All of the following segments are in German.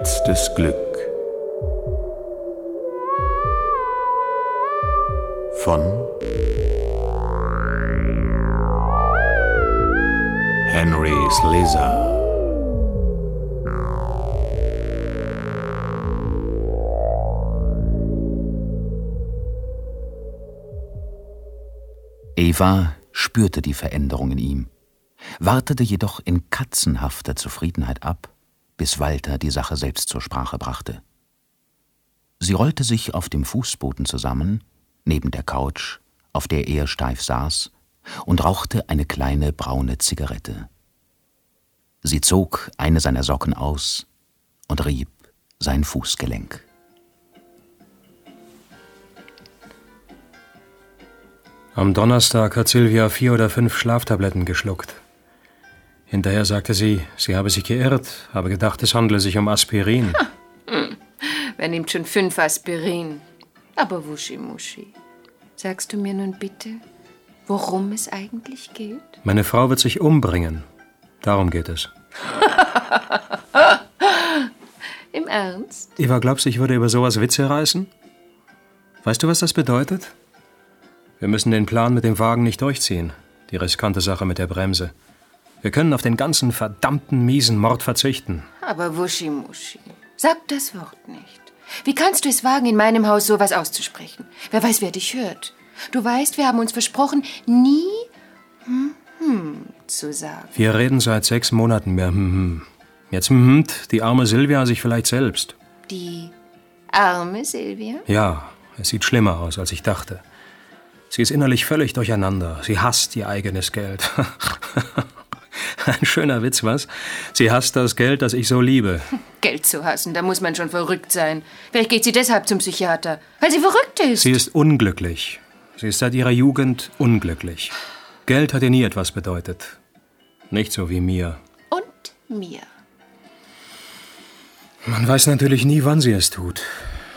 Letztes Glück von Henry Slizar. Eva spürte die Veränderung in ihm, wartete jedoch in katzenhafter Zufriedenheit ab, bis Walter die Sache selbst zur Sprache brachte. Sie rollte sich auf dem Fußboden zusammen, neben der Couch, auf der er steif saß, und rauchte eine kleine braune Zigarette. Sie zog eine seiner Socken aus und rieb sein Fußgelenk. Am Donnerstag hat Silvia vier oder fünf Schlaftabletten geschluckt. Hinterher sagte sie, sie habe sich geirrt, habe gedacht, es handle sich um Aspirin. Hm. Wer nimmt schon fünf Aspirin? Aber Wuschi Muschi, sagst du mir nun bitte, worum es eigentlich geht? Meine Frau wird sich umbringen. Darum geht es. Im Ernst? Eva, glaubst du, ich würde über sowas Witze reißen? Weißt du, was das bedeutet? Wir müssen den Plan mit dem Wagen nicht durchziehen. Die riskante Sache mit der Bremse. Wir können auf den ganzen verdammten miesen Mord verzichten. Aber Wuschi Muschi, sag das Wort nicht. Wie kannst du es wagen, in meinem Haus sowas auszusprechen? Wer weiß, wer dich hört. Du weißt, wir haben uns versprochen, nie hm, hm zu sagen. Wir reden seit sechs Monaten mehr hm, hm. Jetzt hm, die arme Silvia sich vielleicht selbst. Die arme Silvia? Ja, es sieht schlimmer aus, als ich dachte. Sie ist innerlich völlig durcheinander. Sie hasst ihr eigenes Geld. Ein schöner Witz, was? Sie hasst das Geld, das ich so liebe. Geld zu hassen, da muss man schon verrückt sein. Vielleicht geht sie deshalb zum Psychiater, weil sie verrückt ist. Sie ist unglücklich. Sie ist seit ihrer Jugend unglücklich. Geld hat ihr nie etwas bedeutet. Nicht so wie mir. Und mir. Man weiß natürlich nie, wann sie es tut.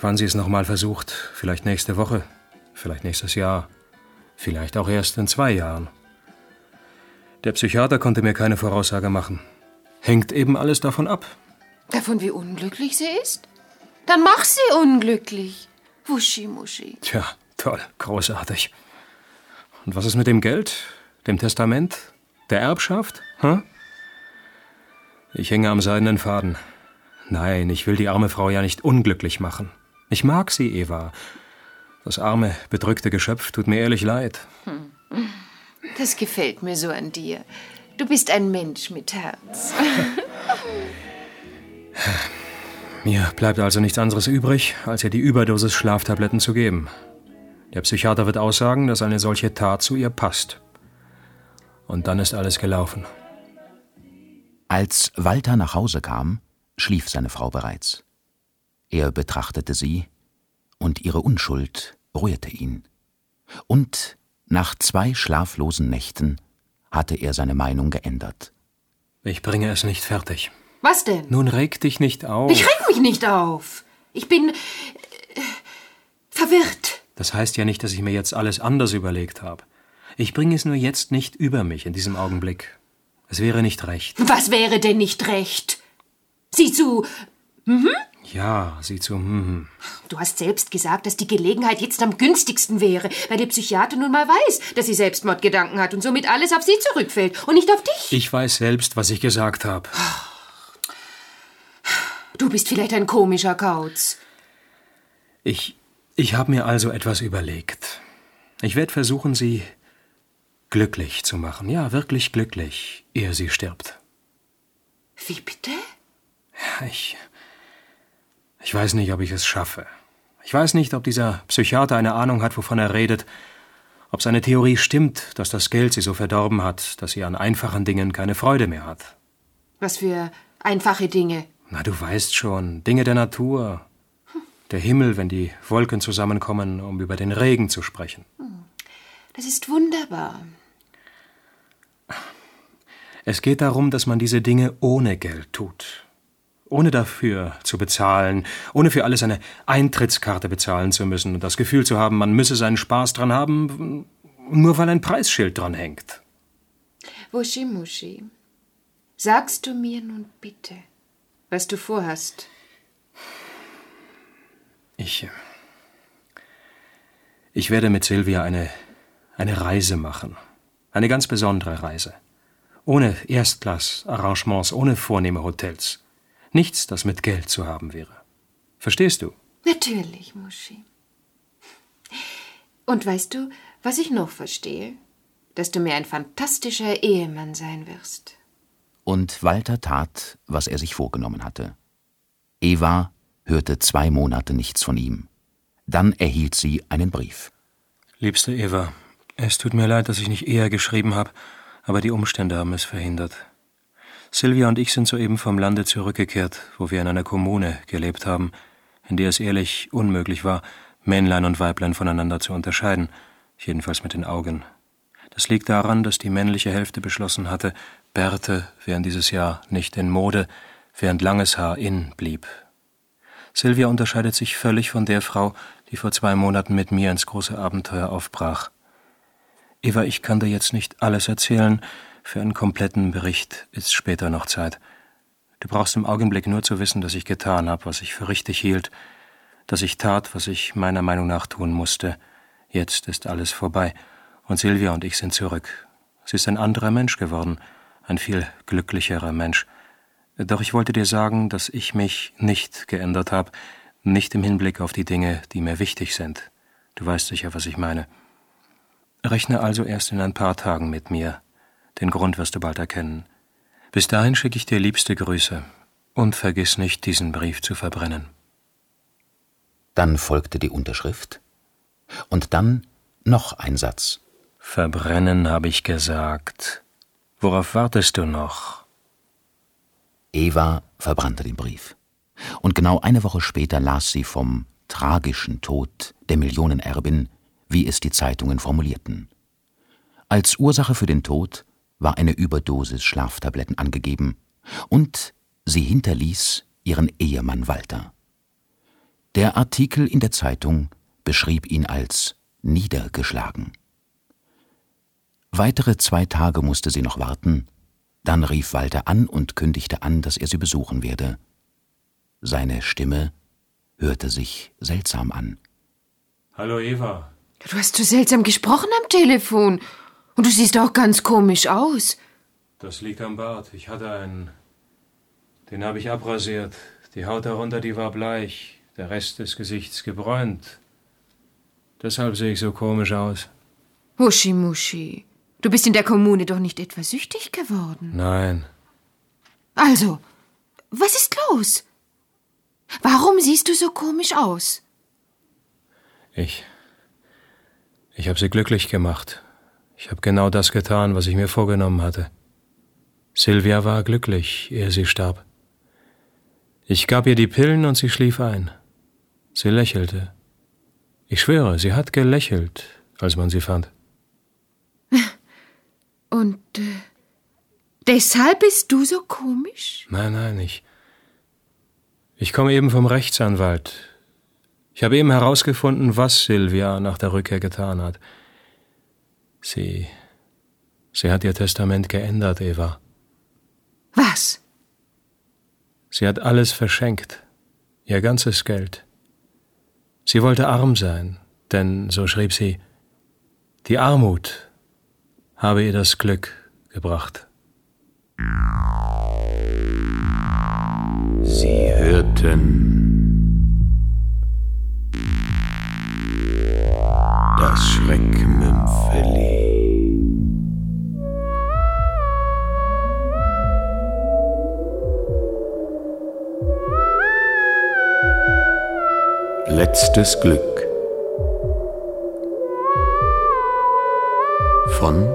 Wann sie es nochmal versucht. Vielleicht nächste Woche. Vielleicht nächstes Jahr. Vielleicht auch erst in zwei Jahren. Der Psychiater konnte mir keine Voraussage machen. Hängt eben alles davon ab. Davon, wie unglücklich sie ist? Dann mach sie unglücklich. Wuschi Muschi. Tja, toll, großartig. Und was ist mit dem Geld, dem Testament, der Erbschaft? Hm? Ich hänge am seidenen Faden. Nein, ich will die arme Frau ja nicht unglücklich machen. Ich mag sie, Eva. Das arme, bedrückte Geschöpf tut mir ehrlich leid. Hm. Das gefällt mir so an dir. Du bist ein Mensch mit Herz. Mir bleibt also nichts anderes übrig, als ihr die Überdosis Schlaftabletten zu geben. Der Psychiater wird aussagen, dass eine solche Tat zu ihr passt. Und dann ist alles gelaufen. Als Walter nach Hause kam, schlief seine Frau bereits. Er betrachtete sie, und ihre Unschuld rührte ihn. Und nach zwei schlaflosen Nächten hatte er seine Meinung geändert. Ich bringe es nicht fertig. Was denn? Nun reg dich nicht auf. Ich reg mich nicht auf. Ich bin äh, verwirrt. Das heißt ja nicht, dass ich mir jetzt alles anders überlegt habe. Ich bringe es nur jetzt nicht über mich in diesem Augenblick. Es wäre nicht recht. Was wäre denn nicht recht? Sieh zu. Mhm. Ja, sieh zu. Mhm. Du hast selbst gesagt, dass die Gelegenheit jetzt am günstigsten wäre, weil der Psychiater nun mal weiß, dass sie Selbstmordgedanken hat und somit alles auf sie zurückfällt und nicht auf dich. Ich weiß selbst, was ich gesagt habe. Du bist vielleicht ein komischer Kauz. Ich. Ich habe mir also etwas überlegt. Ich werde versuchen, sie glücklich zu machen. Ja, wirklich glücklich, ehe sie stirbt. Wie bitte? Ich. Ich weiß nicht, ob ich es schaffe. Ich weiß nicht, ob dieser Psychiater eine Ahnung hat, wovon er redet, ob seine Theorie stimmt, dass das Geld sie so verdorben hat, dass sie an einfachen Dingen keine Freude mehr hat. Was für einfache Dinge? Na, du weißt schon, Dinge der Natur. Der Himmel, wenn die Wolken zusammenkommen, um über den Regen zu sprechen. Das ist wunderbar. Es geht darum, dass man diese Dinge ohne Geld tut. Ohne dafür zu bezahlen, ohne für alles eine Eintrittskarte bezahlen zu müssen und das Gefühl zu haben, man müsse seinen Spaß dran haben, nur weil ein Preisschild dran hängt. Wuschi sagst du mir nun bitte, was du vorhast? Ich. Ich werde mit Silvia eine, eine Reise machen. Eine ganz besondere Reise. Ohne Erstklass-Arrangements, ohne vornehme Hotels. Nichts, das mit Geld zu haben wäre. Verstehst du? Natürlich, Muschi. Und weißt du, was ich noch verstehe? Dass du mir ein fantastischer Ehemann sein wirst. Und Walter tat, was er sich vorgenommen hatte. Eva hörte zwei Monate nichts von ihm. Dann erhielt sie einen Brief. Liebste Eva, es tut mir leid, dass ich nicht eher geschrieben habe, aber die Umstände haben es verhindert. Silvia und ich sind soeben vom Lande zurückgekehrt, wo wir in einer Kommune gelebt haben, in der es ehrlich unmöglich war, Männlein und Weiblein voneinander zu unterscheiden, jedenfalls mit den Augen. Das liegt daran, dass die männliche Hälfte beschlossen hatte, Bärte wären dieses Jahr nicht in Mode, während langes Haar in blieb. Silvia unterscheidet sich völlig von der Frau, die vor zwei Monaten mit mir ins große Abenteuer aufbrach. Eva, ich kann dir jetzt nicht alles erzählen, für einen kompletten Bericht ist später noch Zeit. Du brauchst im Augenblick nur zu wissen, dass ich getan habe, was ich für richtig hielt, dass ich tat, was ich meiner Meinung nach tun musste. Jetzt ist alles vorbei, und Silvia und ich sind zurück. Sie ist ein anderer Mensch geworden, ein viel glücklicherer Mensch. Doch ich wollte dir sagen, dass ich mich nicht geändert habe, nicht im Hinblick auf die Dinge, die mir wichtig sind. Du weißt sicher, was ich meine. Rechne also erst in ein paar Tagen mit mir, den Grund wirst du bald erkennen. Bis dahin schicke ich dir liebste Grüße und vergiss nicht, diesen Brief zu verbrennen. Dann folgte die Unterschrift und dann noch ein Satz. Verbrennen, habe ich gesagt. Worauf wartest du noch? Eva verbrannte den Brief. Und genau eine Woche später las sie vom tragischen Tod der Millionenerbin, wie es die Zeitungen formulierten. Als Ursache für den Tod war eine Überdosis Schlaftabletten angegeben, und sie hinterließ ihren Ehemann Walter. Der Artikel in der Zeitung beschrieb ihn als niedergeschlagen. Weitere zwei Tage musste sie noch warten, dann rief Walter an und kündigte an, dass er sie besuchen werde. Seine Stimme hörte sich seltsam an. Hallo Eva. Du hast so seltsam gesprochen am Telefon. Und du siehst auch ganz komisch aus. Das liegt am Bart. Ich hatte einen. Den habe ich abrasiert. Die Haut darunter, die war bleich. Der Rest des Gesichts gebräunt. Deshalb sehe ich so komisch aus. Muschi, Muschi. Du bist in der Kommune doch nicht etwa süchtig geworden. Nein. Also, was ist los? Warum siehst du so komisch aus? Ich. Ich habe sie glücklich gemacht. Ich habe genau das getan, was ich mir vorgenommen hatte. Silvia war glücklich, ehe sie starb. Ich gab ihr die Pillen und sie schlief ein. Sie lächelte. Ich schwöre, sie hat gelächelt, als man sie fand. Und äh, deshalb bist du so komisch? Nein, nein, ich. Ich komme eben vom Rechtsanwalt. Ich habe eben herausgefunden, was Silvia nach der Rückkehr getan hat. Sie. Sie hat ihr Testament geändert, Eva. Was? Sie hat alles verschenkt. Ihr ganzes Geld. Sie wollte arm sein, denn, so schrieb sie, die Armut habe ihr das Glück gebracht. Sie hörten Letztes Glück. Von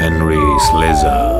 Henry Slezar